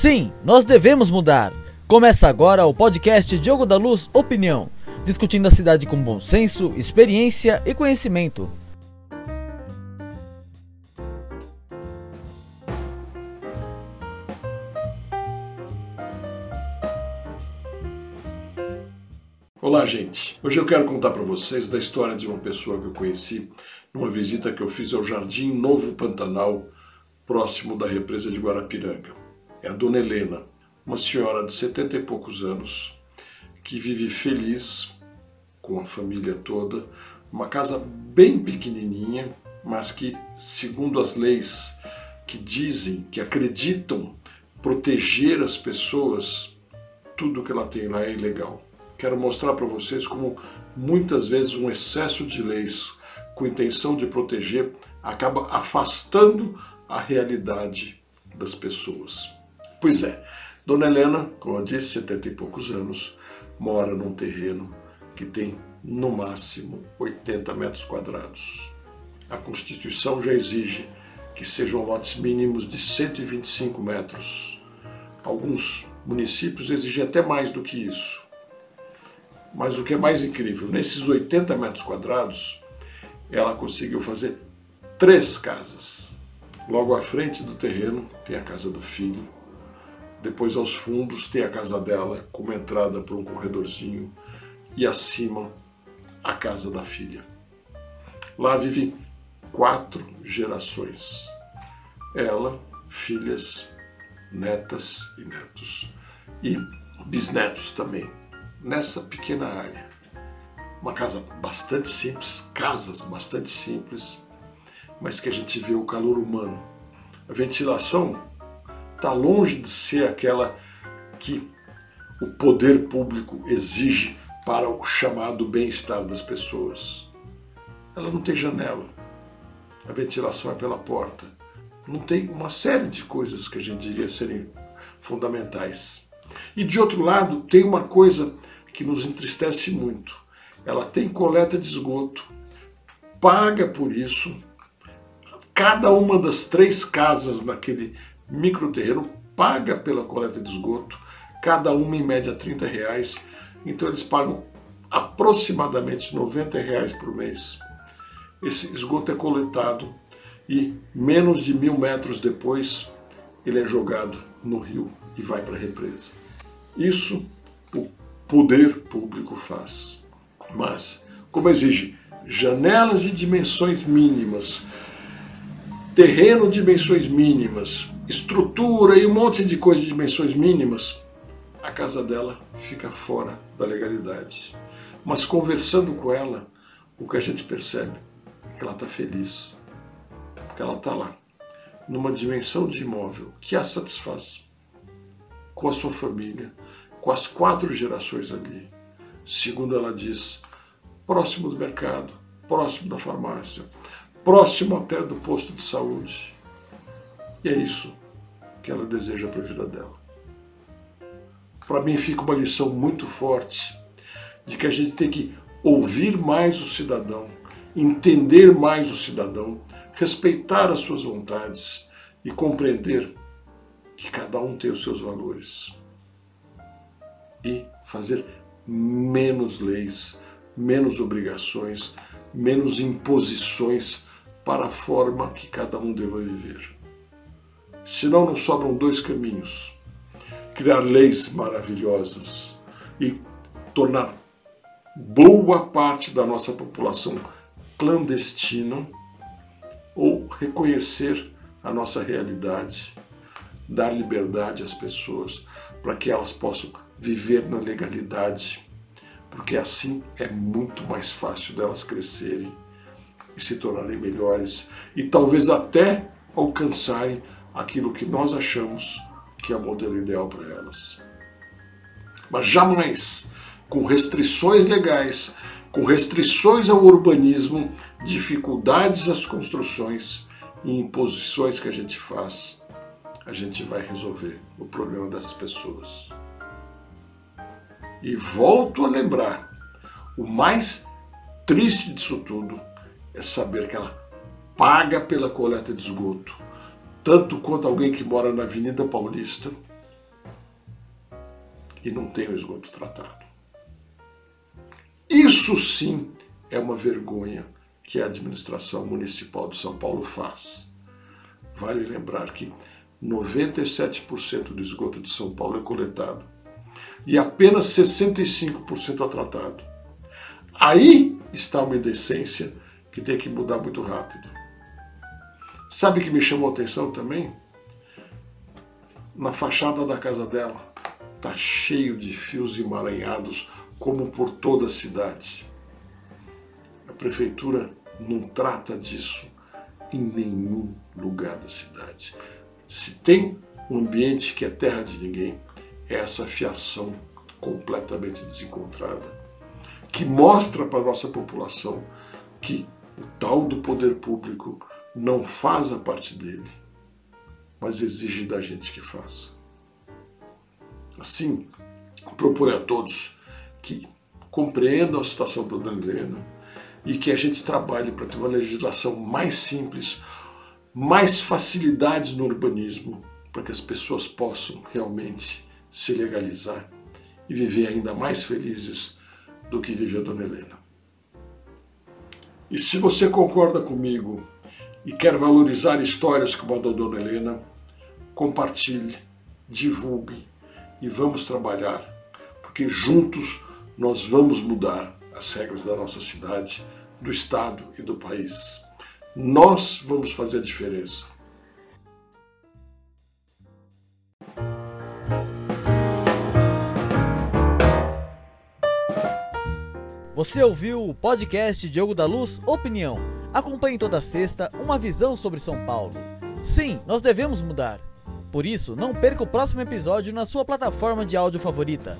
Sim, nós devemos mudar. Começa agora o podcast Diogo da Luz Opinião, discutindo a cidade com bom senso, experiência e conhecimento. Olá, gente. Hoje eu quero contar para vocês da história de uma pessoa que eu conheci numa visita que eu fiz ao Jardim Novo Pantanal, próximo da represa de Guarapiranga. É a Dona Helena, uma senhora de setenta e poucos anos que vive feliz com a família toda, uma casa bem pequenininha, mas que, segundo as leis que dizem, que acreditam proteger as pessoas, tudo que ela tem lá é ilegal. Quero mostrar para vocês como muitas vezes um excesso de leis com intenção de proteger acaba afastando a realidade das pessoas. Pois é, Dona Helena, como eu disse, 70 e poucos anos, mora num terreno que tem no máximo 80 metros quadrados. A Constituição já exige que sejam lotes mínimos de 125 metros. Alguns municípios exigem até mais do que isso. Mas o que é mais incrível, nesses 80 metros quadrados, ela conseguiu fazer três casas. Logo à frente do terreno tem a casa do filho, depois aos fundos tem a casa dela, com uma entrada por um corredorzinho, e acima a casa da filha. Lá vivem quatro gerações. Ela, filhas, netas e netos. E bisnetos também nessa pequena área. Uma casa bastante simples, casas bastante simples, mas que a gente vê o calor humano. A ventilação está longe de ser aquela que o poder público exige para o chamado bem-estar das pessoas. Ela não tem janela, a ventilação é pela porta. Não tem uma série de coisas que a gente diria serem fundamentais. E de outro lado, tem uma coisa que nos entristece muito. Ela tem coleta de esgoto, paga por isso. Cada uma das três casas naquele microterreno paga pela coleta de esgoto, cada uma em média 30 reais. Então eles pagam aproximadamente 90 reais por mês. Esse esgoto é coletado e menos de mil metros depois ele é jogado no rio e vai para a represa. Isso o poder público faz. Mas, como exige janelas de dimensões mínimas, terreno de dimensões mínimas, estrutura e um monte de coisas de dimensões mínimas, a casa dela fica fora da legalidade. Mas conversando com ela, o que a gente percebe é que ela está feliz, porque ela está lá, numa dimensão de imóvel que a satisfaz, com a sua família, com as quatro gerações ali. Segundo ela diz, próximo do mercado, próximo da farmácia, próximo até do posto de saúde. E é isso que ela deseja para a vida dela. Para mim fica uma lição muito forte de que a gente tem que ouvir mais o cidadão, entender mais o cidadão, respeitar as suas vontades e compreender que cada um tem os seus valores e fazer menos leis, menos obrigações, menos imposições para a forma que cada um deva viver. Senão não sobram dois caminhos: criar leis maravilhosas e tornar boa parte da nossa população clandestina ou reconhecer a nossa realidade, dar liberdade às pessoas para que elas possam viver na legalidade, porque assim é muito mais fácil delas crescerem e se tornarem melhores e talvez até alcançarem aquilo que nós achamos que é o modelo ideal para elas. Mas jamais com restrições legais, com restrições ao urbanismo, dificuldades às construções e imposições que a gente faz, a gente vai resolver o problema das pessoas. E volto a lembrar: o mais triste disso tudo é saber que ela paga pela coleta de esgoto, tanto quanto alguém que mora na Avenida Paulista e não tem o esgoto tratado. Isso sim é uma vergonha que a administração municipal de São Paulo faz. Vale lembrar que 97% do esgoto de São Paulo é coletado e apenas 65% é tratado. Aí está uma indecência que tem que mudar muito rápido. Sabe que me chamou a atenção também? Na fachada da casa dela está cheio de fios emaranhados, como por toda a cidade. A prefeitura não trata disso em nenhum lugar da cidade. Se tem um ambiente que é terra de ninguém, é essa fiação completamente desencontrada, que mostra para a nossa população que o tal do poder público não faz a parte dele, mas exige da gente que faça. Assim, proponho a todos que compreendam a situação da Dona Helena e que a gente trabalhe para ter uma legislação mais simples, mais facilidades no urbanismo, para que as pessoas possam realmente se legalizar e viver ainda mais felizes do que viveu Dona Helena. E se você concorda comigo e quer valorizar histórias como a da Dona Helena, compartilhe, divulgue e vamos trabalhar, porque juntos nós vamos mudar as regras da nossa cidade, do estado e do país. Nós vamos fazer a diferença. Você ouviu o podcast Diogo da Luz Opinião. Acompanhe toda sexta uma visão sobre São Paulo. Sim, nós devemos mudar. Por isso, não perca o próximo episódio na sua plataforma de áudio favorita.